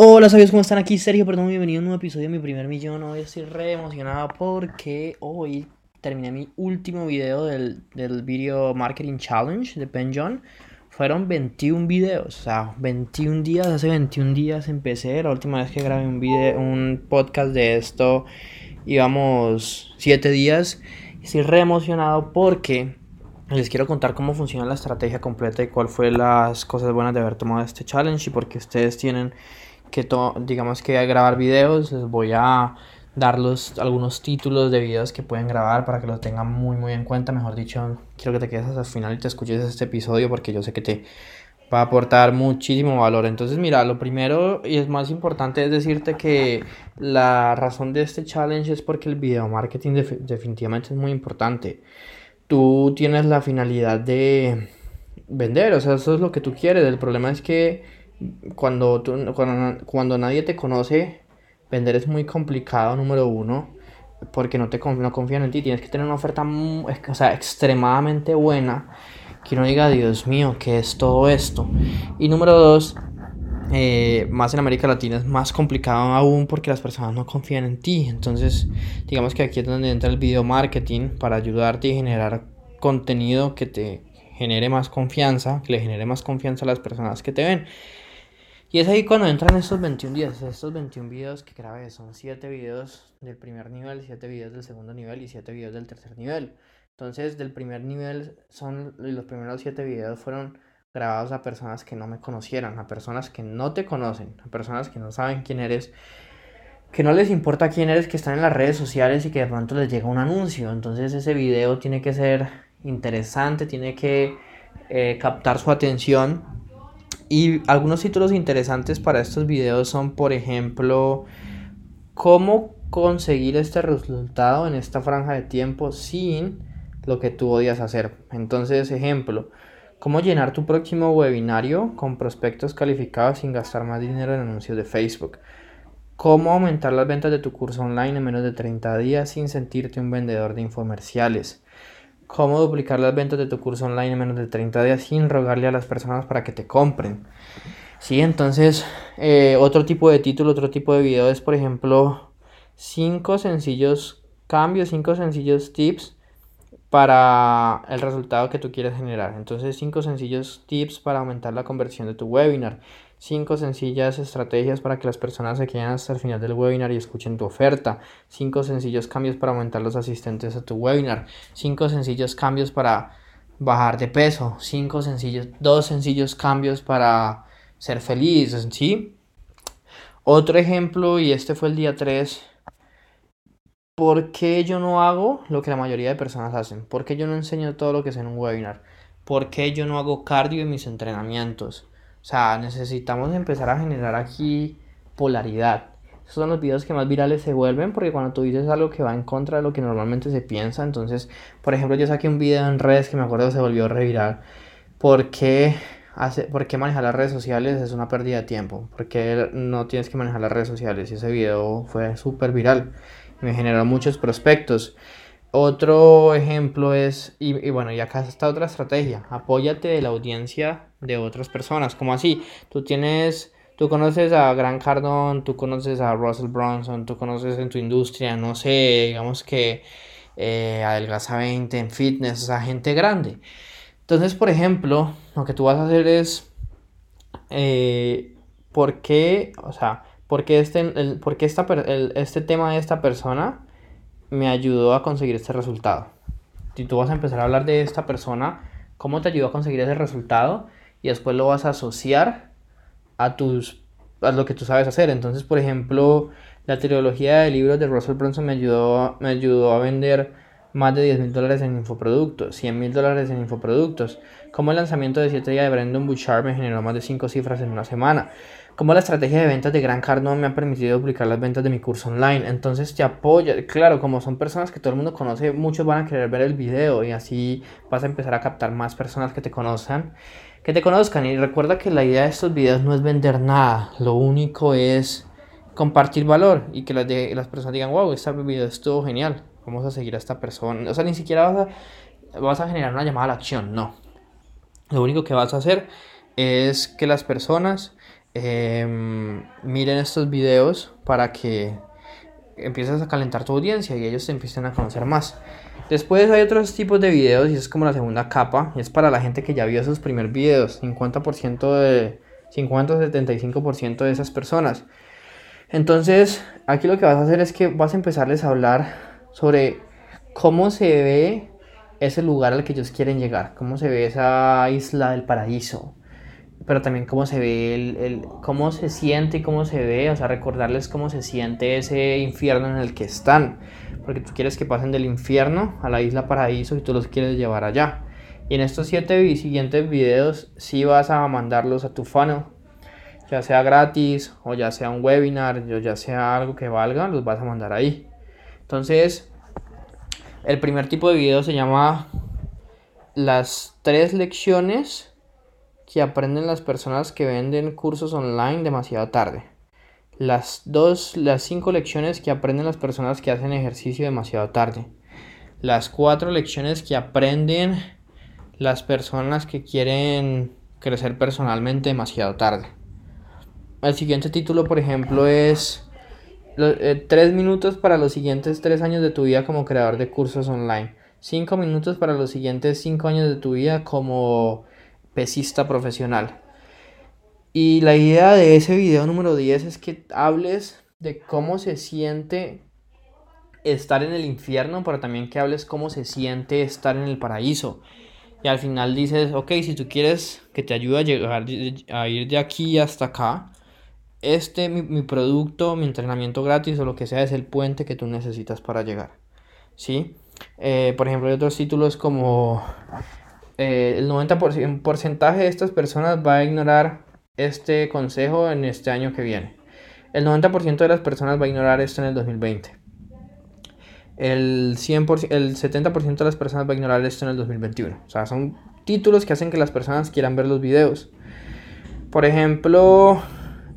Hola sabios, ¿cómo están? Aquí Sergio, perdón, bienvenido a un nuevo episodio de mi primer millón. Hoy estoy re emocionado porque hoy terminé mi último video del, del Video Marketing Challenge de Ben John. Fueron 21 videos, o sea, 21 días, hace 21 días empecé. La última vez que grabé un, video, un podcast de esto íbamos 7 días. Estoy re emocionado porque les quiero contar cómo funciona la estrategia completa y cuál fue las cosas buenas de haber tomado este challenge y porque ustedes tienen que digamos que grabar videos, les voy a dar algunos títulos de videos que pueden grabar para que los tengan muy muy en cuenta. Mejor dicho, quiero que te quedes hasta el final y te escuches este episodio porque yo sé que te va a aportar muchísimo valor. Entonces, mira, lo primero y es más importante es decirte que la razón de este challenge es porque el video marketing definitivamente es muy importante. Tú tienes la finalidad de vender, o sea, eso es lo que tú quieres. El problema es que cuando, cuando, nadie te conoce, vender es muy complicado, número uno, porque no, te, no confían en ti. Tienes que tener una oferta o sea, extremadamente buena, que uno diga, Dios mío, ¿qué es todo esto? Y número dos, eh, más en América Latina es más complicado aún porque las personas no confían en ti. Entonces, digamos que aquí es donde entra el video marketing para ayudarte y generar contenido que te genere más confianza, que le genere más confianza a las personas que te ven. Y es ahí cuando entran estos 21 días, estos 21 videos que grabé, son 7 videos del primer nivel, 7 videos del segundo nivel y 7 videos del tercer nivel. Entonces, del primer nivel, son los primeros 7 videos fueron grabados a personas que no me conocieran, a personas que no te conocen, a personas que no saben quién eres, que no les importa quién eres, que están en las redes sociales y que de pronto les llega un anuncio. Entonces, ese video tiene que ser interesante, tiene que eh, captar su atención y algunos títulos interesantes para estos videos son, por ejemplo, cómo conseguir este resultado en esta franja de tiempo sin lo que tú odias hacer. Entonces, ejemplo, cómo llenar tu próximo webinario con prospectos calificados sin gastar más dinero en anuncios de Facebook. Cómo aumentar las ventas de tu curso online en menos de 30 días sin sentirte un vendedor de infomerciales cómo duplicar las ventas de tu curso online en menos de 30 días sin rogarle a las personas para que te compren. Sí, entonces eh, otro tipo de título, otro tipo de video es por ejemplo 5 sencillos cambios, 5 sencillos tips para el resultado que tú quieres generar. Entonces 5 sencillos tips para aumentar la conversión de tu webinar. 5 sencillas estrategias para que las personas se queden hasta el final del webinar y escuchen tu oferta. 5 sencillos cambios para aumentar los asistentes a tu webinar. 5 sencillos cambios para bajar de peso. 5 sencillos, 2 sencillos cambios para ser feliz, ¿sí? Otro ejemplo, y este fue el día 3. ¿Por qué yo no hago lo que la mayoría de personas hacen? ¿Por qué yo no enseño todo lo que sé en un webinar? ¿Por qué yo no hago cardio en mis entrenamientos? O sea, necesitamos empezar a generar aquí polaridad. Esos son los videos que más virales se vuelven porque cuando tú dices algo que va en contra de lo que normalmente se piensa, entonces, por ejemplo, yo saqué un video en redes que me acuerdo se volvió reviral. ¿Por qué, hace, ¿Por qué manejar las redes sociales es una pérdida de tiempo? Porque no tienes que manejar las redes sociales? Y ese video fue súper viral. Me generó muchos prospectos. Otro ejemplo es, y, bueno, y acá está otra estrategia, apóyate de la audiencia de otras personas, como así, tú tienes, tú conoces a Grant Cardone, tú conoces a Russell Bronson, tú conoces en tu industria, no sé, digamos que eh, Adelgaza 20 en fitness, o sea, gente grande. Entonces, por ejemplo, lo que tú vas a hacer es, eh, ¿por qué, o sea, por qué este, el, por qué esta, el, este tema de esta persona me ayudó a conseguir este resultado. Si tú vas a empezar a hablar de esta persona, cómo te ayudó a conseguir ese resultado y después lo vas a asociar a tus a lo que tú sabes hacer. Entonces, por ejemplo, la trilogía de libros de Russell Brunson me ayudó, me ayudó a vender más de 10 mil dólares en infoproductos, 100 mil dólares en infoproductos. Como el lanzamiento de 7 días de Brandon Bouchard me generó más de 5 cifras en una semana como la estrategia de ventas de Gran Cardone me ha permitido duplicar las ventas de mi curso online. Entonces te apoya. Claro, como son personas que todo el mundo conoce, muchos van a querer ver el video y así vas a empezar a captar más personas que te conozcan. Que te conozcan. Y recuerda que la idea de estos videos no es vender nada. Lo único es compartir valor y que las, de, las personas digan, wow, este video estuvo genial. Vamos a seguir a esta persona. O sea, ni siquiera vas a, vas a generar una llamada a la acción. No. Lo único que vas a hacer es que las personas em, miren estos videos para que empieces a calentar tu audiencia y ellos te empiecen a conocer más. Después hay otros tipos de videos y es como la segunda capa. Y es para la gente que ya vio esos primeros videos. 50% de 50-75% de esas personas. Entonces, aquí lo que vas a hacer es que vas a empezarles a hablar sobre cómo se ve ese lugar al que ellos quieren llegar, cómo se ve esa isla del paraíso, pero también cómo se ve el, cómo se siente y cómo se ve, o sea, recordarles cómo se siente ese infierno en el que están, porque tú quieres que pasen del infierno a la isla paraíso y tú los quieres llevar allá. Y en estos siete siguientes videos sí vas a mandarlos a tu funnel, ya sea gratis o ya sea un webinar o ya sea algo que valga, los vas a mandar ahí. Entonces, el primer tipo de video se llama las tres lecciones que aprenden las personas que venden cursos online demasiado tarde. Las dos, las cinco lecciones que aprenden las personas que hacen ejercicio demasiado tarde. Las cuatro lecciones que aprenden las personas que quieren crecer personalmente demasiado tarde. El siguiente título, por ejemplo, es eh, tres minutos para los siguientes tres años de tu vida como creador de cursos online. Cinco minutos para los siguientes cinco años de tu vida como pesista profesional. Y la idea de ese video número 10 es que hables de cómo se siente estar en el infierno, pero también que hables cómo se siente estar en el paraíso. Y al final dices, ok, si tú quieres que te ayude a llegar a ir de aquí hasta acá, este, mi, producto, mi entrenamiento gratis o lo que sea, es el puente que tú necesitas para llegar. ¿Sí? Eh, por ejemplo, hay otros títulos como eh, el 90% porcentaje de estas personas va a ignorar este consejo en este año que viene. El 90% de las personas va a ignorar esto en el 2020. El, 100%, el 70% de las personas va a ignorar esto en el 2021. O sea, son títulos que hacen que las personas quieran ver los videos. Por ejemplo,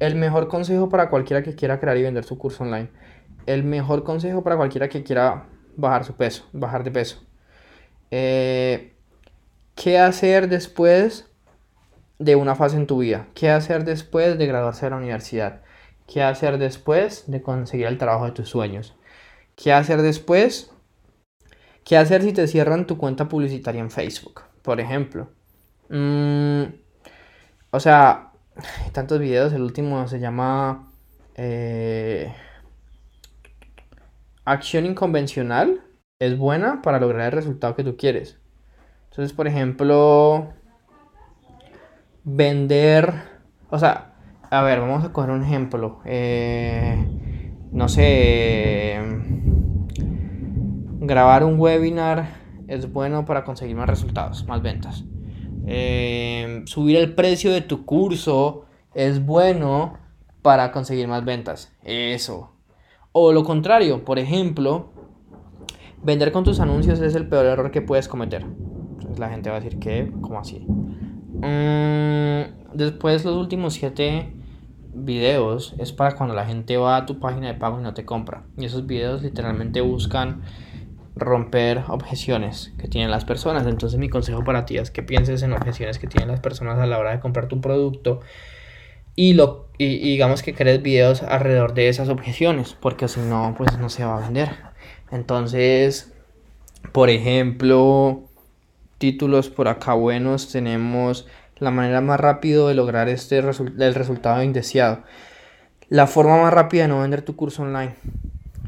el mejor consejo para cualquiera que quiera crear y vender su curso online. El mejor consejo para cualquiera que quiera bajar su peso, bajar de peso. Eh, ¿Qué hacer después de una fase en tu vida? ¿Qué hacer después de graduarse de la universidad? ¿Qué hacer después de conseguir el trabajo de tus sueños? ¿Qué hacer después? ¿Qué hacer si te cierran tu cuenta publicitaria en Facebook? Por ejemplo. Mm, o sea, tantos videos. El último se llama eh, Acción inconvencional. Es buena para lograr el resultado que tú quieres. Entonces, por ejemplo, vender. O sea, a ver, vamos a coger un ejemplo. Eh, no sé. Grabar un webinar es bueno para conseguir más resultados, más ventas. Em, subir el precio de tu curso es bueno para conseguir más ventas. Eso. O lo contrario, por ejemplo, vender con tus anuncios es el peor error que puedes cometer. Entonces la gente va a decir que, ¿cómo así? Mm, después los últimos 7 videos es para cuando la gente va a tu página de pago y no te compra. Y esos videos literalmente buscan romper objeciones que tienen las personas. Entonces mi consejo para ti es que pienses en objeciones que tienen las personas a la hora de comprar tu producto y, lo, y, digamos que crees videos alrededor de esas objeciones, porque si no, pues no se va a vender. Entonces, por ejemplo, títulos por acá buenos tenemos la manera más rápida de lograr este el resultado indeseado. La forma más rápida de no vender tu curso online.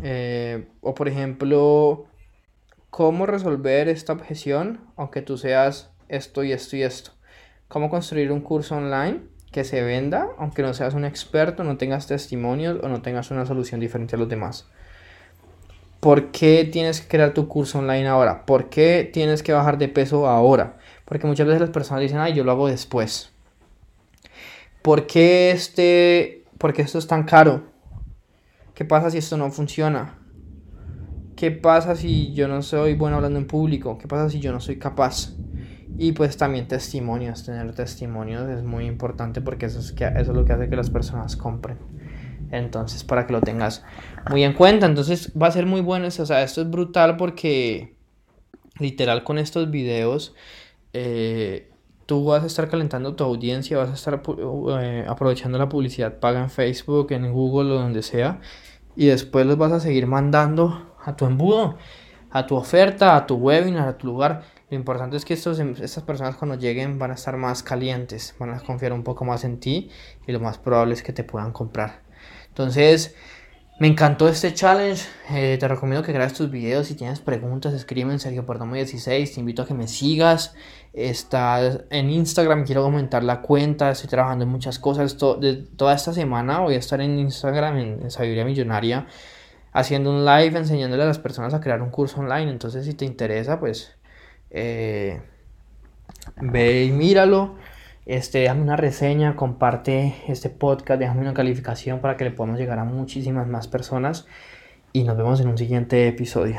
Eh, o por ejemplo, cómo resolver esta objeción, aunque tú seas esto y esto y esto. Cómo construir un curso online que se venda, aunque no seas un experto, no tengas testimonios o no tengas una solución diferente a los demás. ¿Por qué tienes que crear tu curso online ahora? ¿Por qué tienes que bajar de peso ahora? Porque muchas veces las personas dicen, ay, yo lo hago después. ¿Por qué, este, ¿Por qué esto es tan caro? ¿Qué pasa si esto no funciona? ¿Qué pasa si yo no soy bueno hablando en público? ¿Qué pasa si yo no soy capaz? Y pues también testimonios, tener testimonios es muy importante porque eso es, que, eso es lo que hace que las personas compren. Entonces, para que lo tengas muy en cuenta. Entonces, va a ser muy bueno. O sea, esto es brutal porque literal con estos videos, eh, tú vas a estar calentando tu audiencia, vas a estar eh, aprovechando la publicidad paga en Facebook, en Google o donde sea, y después los vas a seguir mandando a tu embudo, a tu oferta, a tu webinar, a tu lugar. Lo importante es que estos, estas personas cuando lleguen van a estar más calientes, van a confiar un poco más en ti y lo más probable es que te puedan comprar. Entonces, me encantó este challenge. Eh, te recomiendo que grabes tus videos. Si tienes preguntas, escribe en Sergio Perdomo 16. Te invito a que me sigas. Estás en Instagram. Quiero aumentar la cuenta. Estoy trabajando en muchas cosas. de, toda esta semana voy a estar en Instagram, en, Sabiduría Millonaria, haciendo un live enseñándole a las personas a crear un curso online. Entonces, si te interesa, pues eh, ve y míralo. Este, déjame una reseña, comparte este podcast, déjame una calificación para que le podamos llegar a muchísimas más personas y nos vemos en un siguiente episodio.